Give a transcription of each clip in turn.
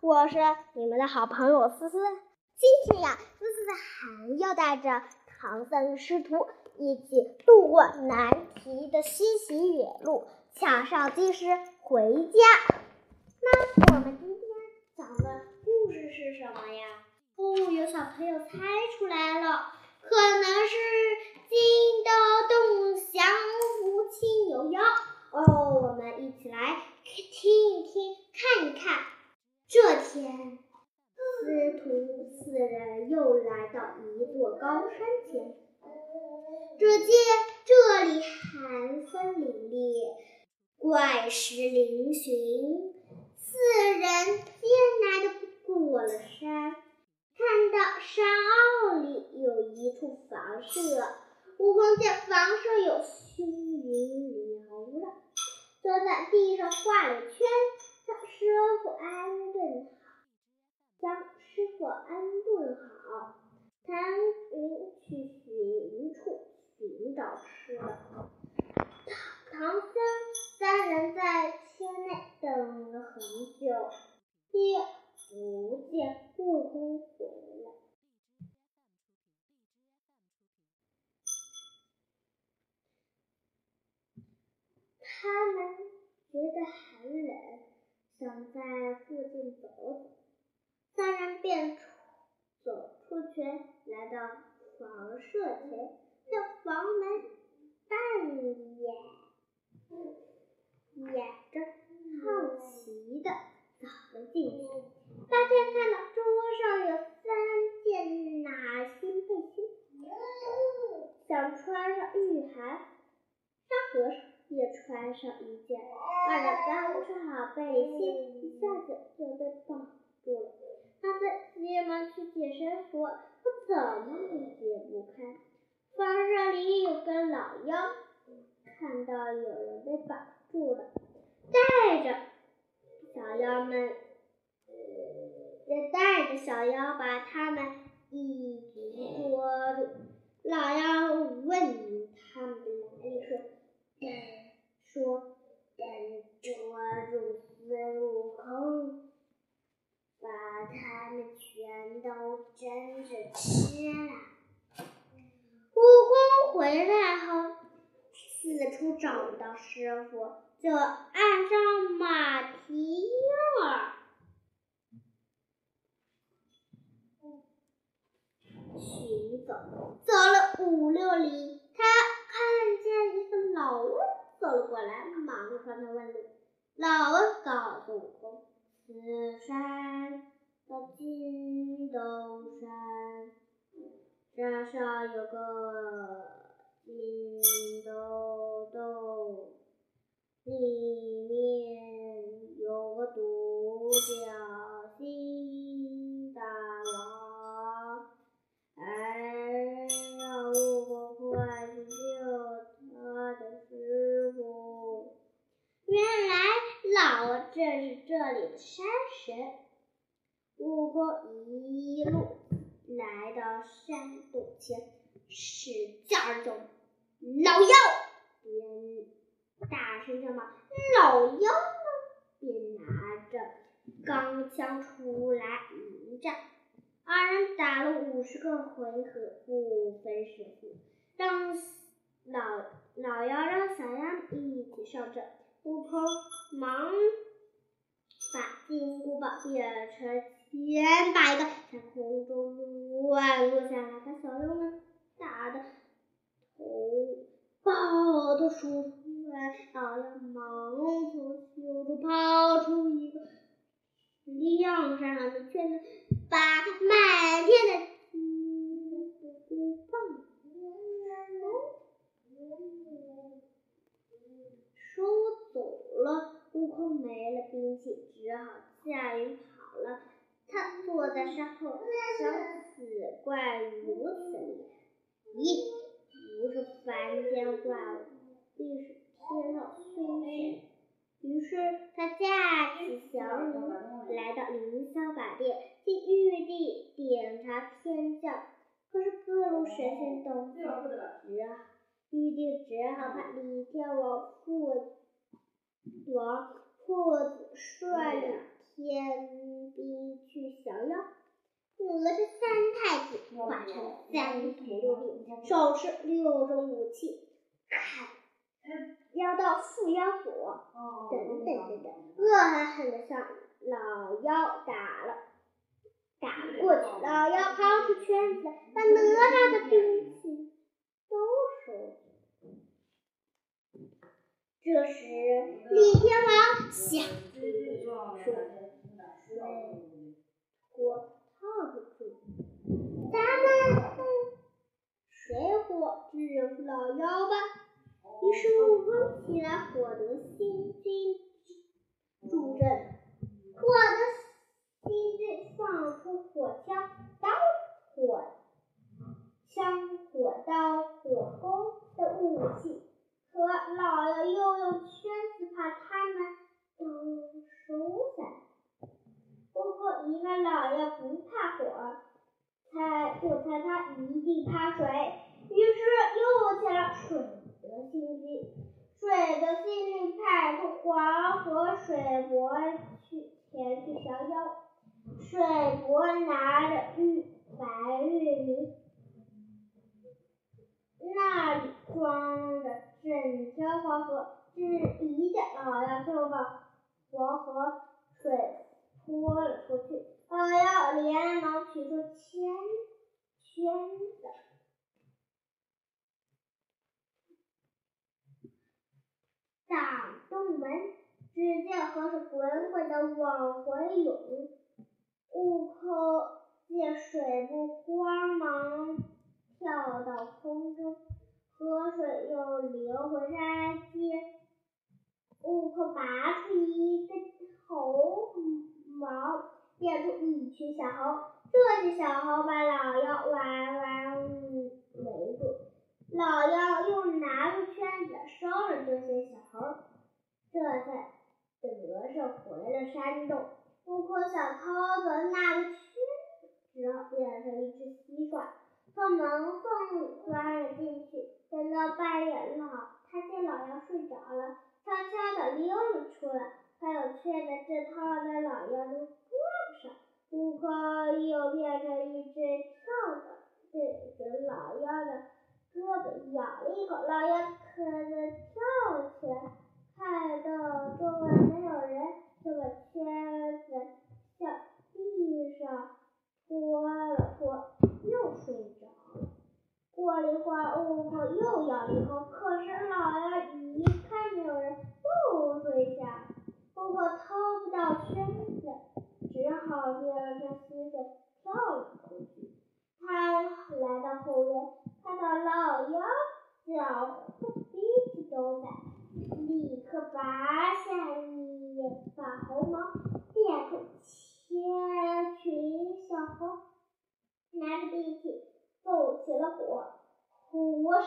我是你们的好朋友思思。今天呀，思思还要带着唐僧师徒一起渡过难题的西行远路，抢上金狮回家。那我们今天讲的故事是什么呀？哦，有小朋友猜出来了，可能是金刀洞降服青牛妖。哦，我们一起来听一听，看一看。这天，师徒四人又来到一座高山前，只见这里寒风凛冽，怪石嶙峋。四人艰难地过了山，看到山坳里有一处房舍。悟空见房舍有虚云缭绕，就在地上画了圈。将师傅安顿好，将师傅安顿好，唐云去寻处寻找吃的。唐唐僧三人在圈内等了很久，也不见悟空回来。他们觉得很冷。想在附近走走，三人便出走出圈，来到房舍前，将房门半掩，掩着，好奇的走了进去，发现看到桌上有三件暖心背心，想穿上御寒，沙和尚。也穿上一件，二人刚穿好背心，一下子就被绑住了。他在急忙去解绳索，可怎么也解不开。房舍里有个老妖，看到有人被绑住了，带着小妖们，也带着小妖把他们一起捉住。老妖问他们的来历，说。说等捉住孙悟空，把他们全都蒸着吃了。悟空回来后，四处找不到师傅，就按照马蹄印儿寻走，走了五六里，他看见一个老翁。走了过来，忙着向他问路。老翁告诉悟空：“此山叫金斗山，山上有个金斗洞，里面有个独角戏这里的山神。悟空一路来到山洞前，使劲儿叫：“老妖！”边大声叫骂：“老妖呢！”便拿着钢枪出来迎战。二人打了五十个回合，不分胜负。让老老妖让小妖一起上阵。悟空忙把金箍棒变成千百个，在空中乱落下来，把小妖们打的头抱头鼠窜。老妖忙从袖中抛出一个亮闪闪的圈子，把满天的金箍棒收。走了，悟空没了兵器，只好驾云跑了。他坐在山后，想：此怪如此厉害，咦不是凡间怪物，必是天上凶神。于是他驾起祥云，来到凌霄宝殿，进玉帝点查天降。可是各路神仙都在，只好玉帝只好派李天王父。王破子率领天兵去降妖。哪吒三太子化成三头六臂，手持六种武器，砍妖到缚妖所，等等等等，恶狠狠的向老妖打了打过去。老妖抛出圈子，把哪吒的兵器都收。这时，李天王想说：“我。”靠不住，咱们用水火制服老妖吧。于是悟空起来获得星君助阵，获得星君放出火枪、刀、火枪、火刀、火弓的武器，可老妖又用圈子把他们都收下来。悟空一个老妖不怕火，猜就猜他一定怕水，于是又起了水的心机。水的心机派出黄河水伯去前去降妖。水伯拿着玉白玉米，那里装着整条黄河，只一见老妖就把黄河水。泼了出去，老妖连忙取出圈圈子，挡洞门。只见河水滚滚的往回涌，悟空见水不慌忙跳到空中，河水又流回山间。悟空拔出一根头。毛变出一群小猴，这些小猴把老妖完完围住。老妖又拿出圈子收了这些小猴，这才得胜回了山洞。悟空想偷走那个圈子，只好变成一只蟋蟀，从门缝里钻了进去。等到半夜，老他见老妖睡着了，悄悄地溜了出来。还有圈子正套在老妖的胳膊上，悟空又变成一只跳蚤，对着老妖的胳膊咬了一口，老妖可能跳起来，看到周围没有人，就把圈子向地上拖了拖，又睡。过了一会儿，悟空又咬了一口，可是老妖一看没有人，又睡下。悟空偷不到圈子，只好变成蟋蟀跳了出去。他来到后院，看到老妖脚和鼻子都在，立刻拔下一把猴毛，变出千群小猴，拿着兵器奏起了火，火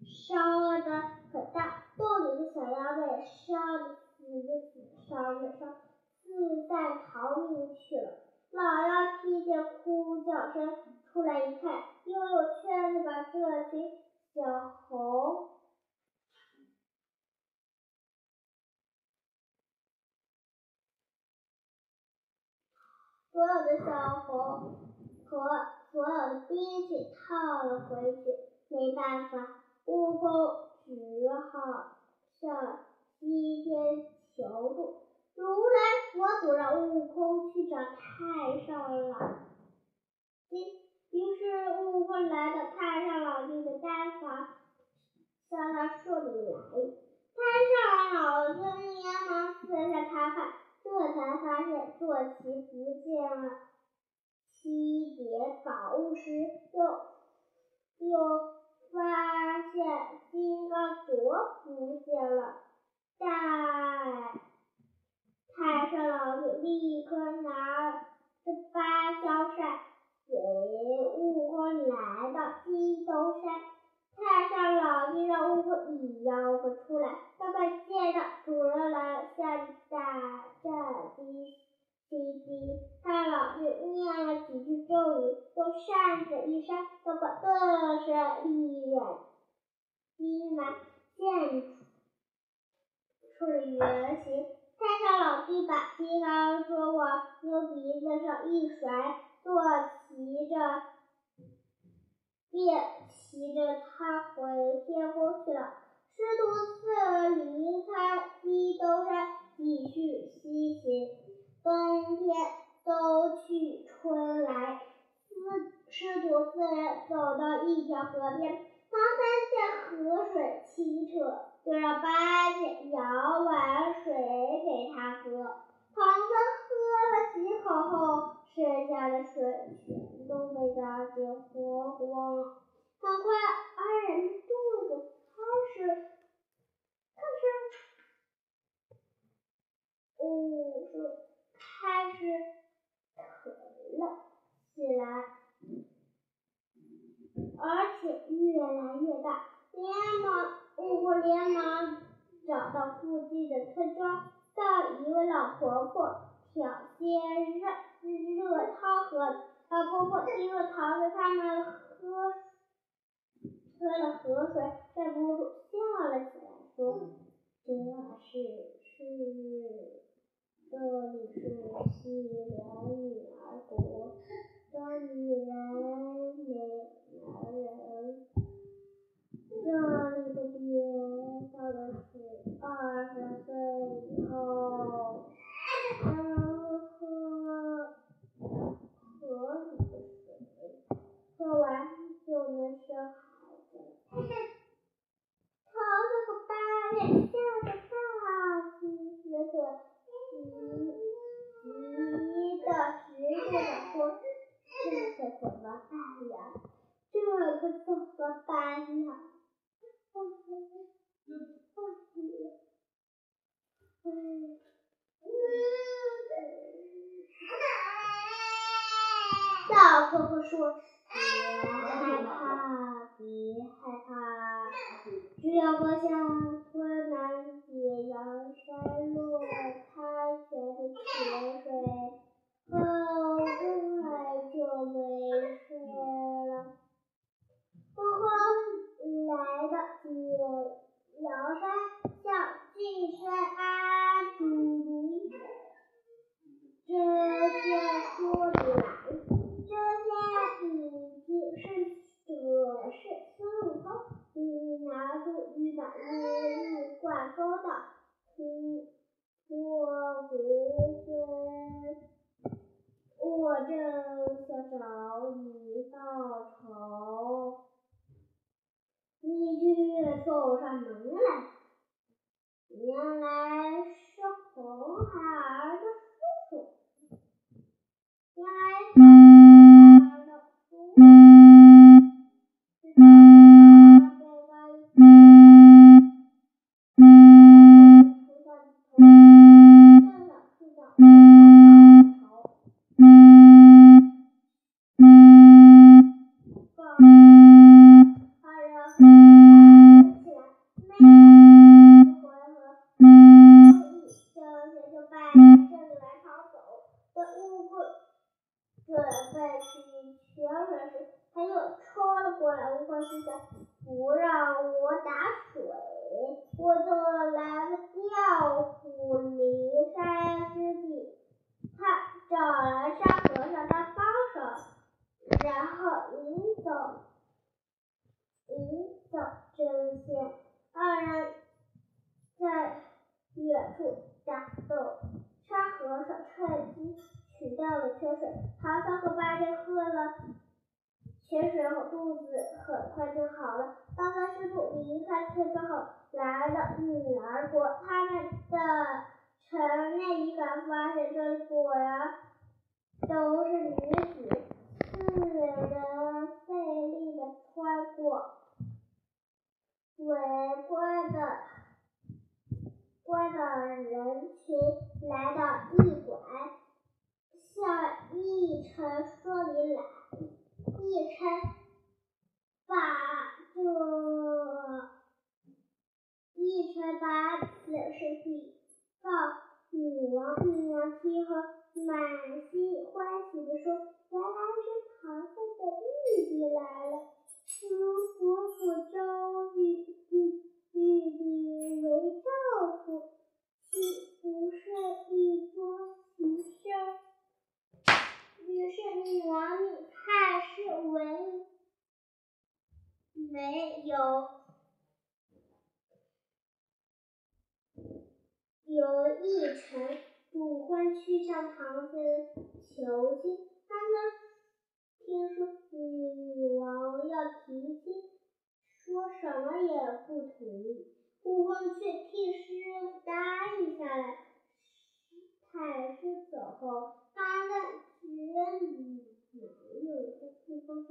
烧的很大，洞里的小妖被烧的。死的死，伤的伤，四散逃命去了。老妖听见哭叫声，出来一看，又有圈子把这群小猴，所有的小猴和所有的兵器套了回去。没办法，悟空只好向。西天求助，如来佛祖让悟空去找太上老君。于是悟空来到太上老君的丹房，向他说明来。太上老君连忙四下查看，这才发现坐骑不见了，七叠宝物时，又又发现金刚镯不见了。但太上老君立刻拿着芭蕉扇，随悟空来到金兜山。太上老君让悟空一吆喝出来，快快见到主人来了，下大战兵兵兵。太上老君念了几句咒语，子一扇，哥哥顿时一眼金芒现出。了原形，太上老君把金刚说往牛鼻子上一甩，坐骑着，便骑着他回天宫去了。师徒四离开鸡东山，继续西行。冬天都去春来，师师徒四人走到一条河边，唐三见河水清澈，就让八戒舀碗水给他喝。唐三喝了几口后，剩下的水全都被大姐喝光了。很快，二人的肚子开始开始，嗯，是开始疼了起来，而且越来越大。连忙，我连忙找到附近的村庄，到一位老婆婆挑些热热汤喝。老婆婆听说唐僧他们喝。喝了河水，忍不住笑了起来，说：“这是是，这里是西凉女儿国，这里人没男人，这里的爹到了十二十岁以后，Oh, 上门来，原来准备去取水时，他又冲了过来。我空心：不让我打水，我就来了调虎离山之计。他找来沙和尚当帮手，然后引走引走真仙。二人在远处打斗，沙和尚趁机。取掉了缺水。唐僧和八戒喝了泉水后，肚子很快就好了。当三师徒离开村庄后，来了女儿国，他们的城内一赶发现这里果然都是女子，四人费力的穿过围观的。关的人群来到驿馆。向玉臣说明来，玉臣把这，玉臣把此事禀告女王，女王听后满心欢喜地说：“原来是唐僧的弟弟来了。”如果用，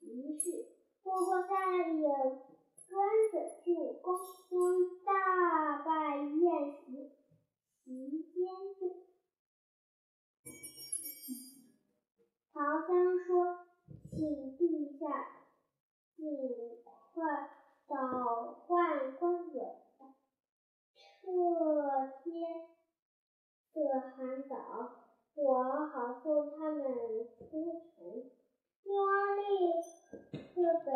仪式，婆婆三人也跟着进宫将大摆宴席，席间就唐僧说：“请陛下尽快倒换官文，撤天的寒早。”我好送他们出城。女王立刻给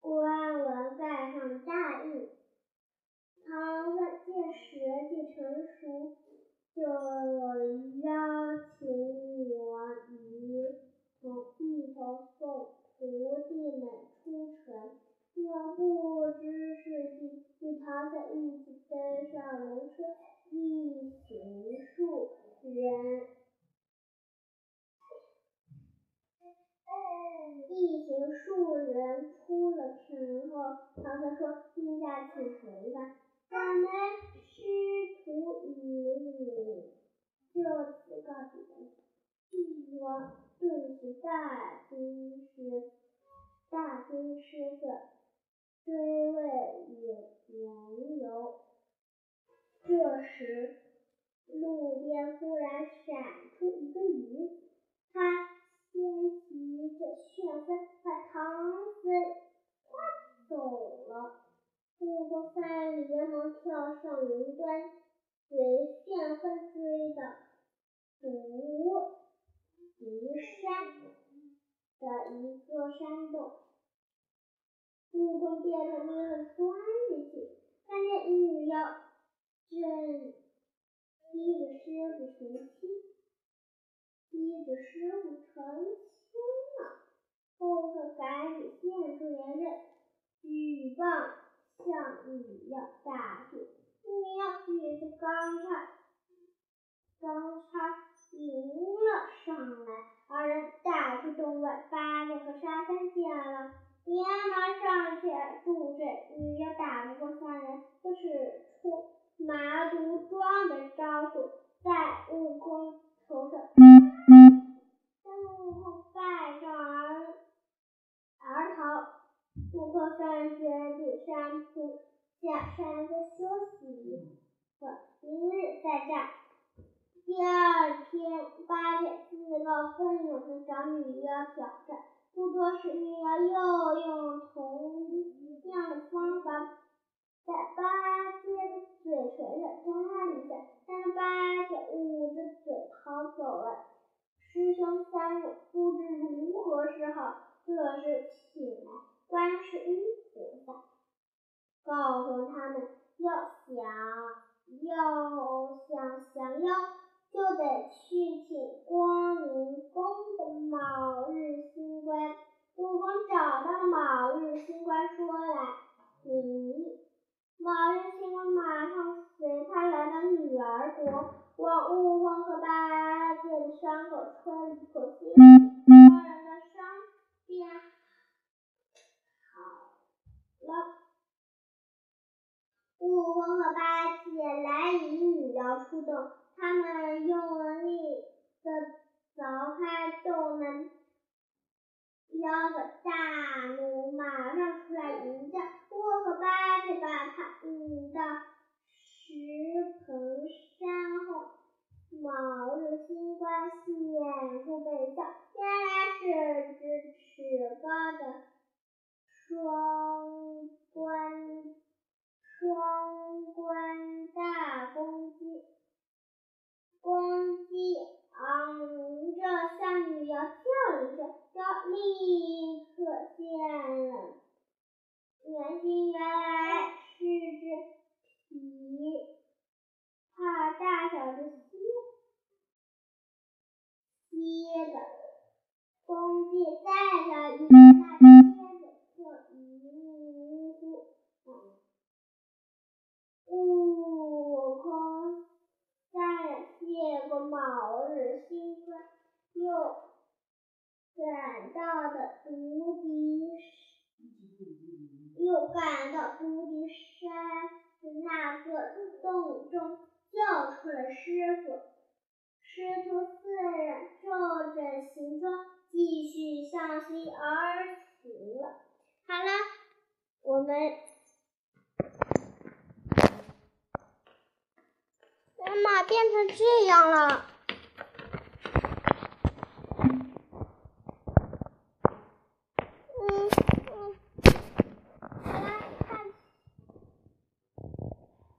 官文盖上大印。他们借时机赶紧现出原阵，举棒向女妖打去。你要举着钢叉，钢叉迎了上来。二人打出洞外，八戒和沙僧见了，连忙上前助阵。你要打不过三人，就使出。麻毒桩的招数在悟空头上，但悟空败阵而。悟空三人决定山铺下山坡休息一会儿，明日再战。第二天，八戒自告奋勇地找女妖挑战。不多时，女妖又用同样的方法。在八戒的嘴唇上扎了一下，但八戒捂着嘴逃走了。师兄三人不知如何是好，这时醒来观世音菩萨，告诉他们要想要想降妖，就得去请光明宫的卯日星官。悟空找到卯日星官，说来你。卯日星官马上随他来到女儿国，往悟空和八戒的伤口戳了一口血，二人的伤便好了。悟空和八戒来引女妖出洞，他们用力的凿开洞门。妖的大怒，马上出来迎战。悟空和八戒把他引到石棚山后，卯日星官显出本相，原来是只尺高的双关双关大公鸡。公鸡昂着像女妖跳了一声，妖立刻现了原形，原来是只。皮帕大小的蝎蝎子，公鸡再上一那蝎子就迷迷糊糊。悟空三人谢过卯日星官，又赶到的无敌，又赶到无敌山的。那个洞中叫出了师傅，师徒四人照着形状继续向西而行了。好了，我们妈妈变成这样了。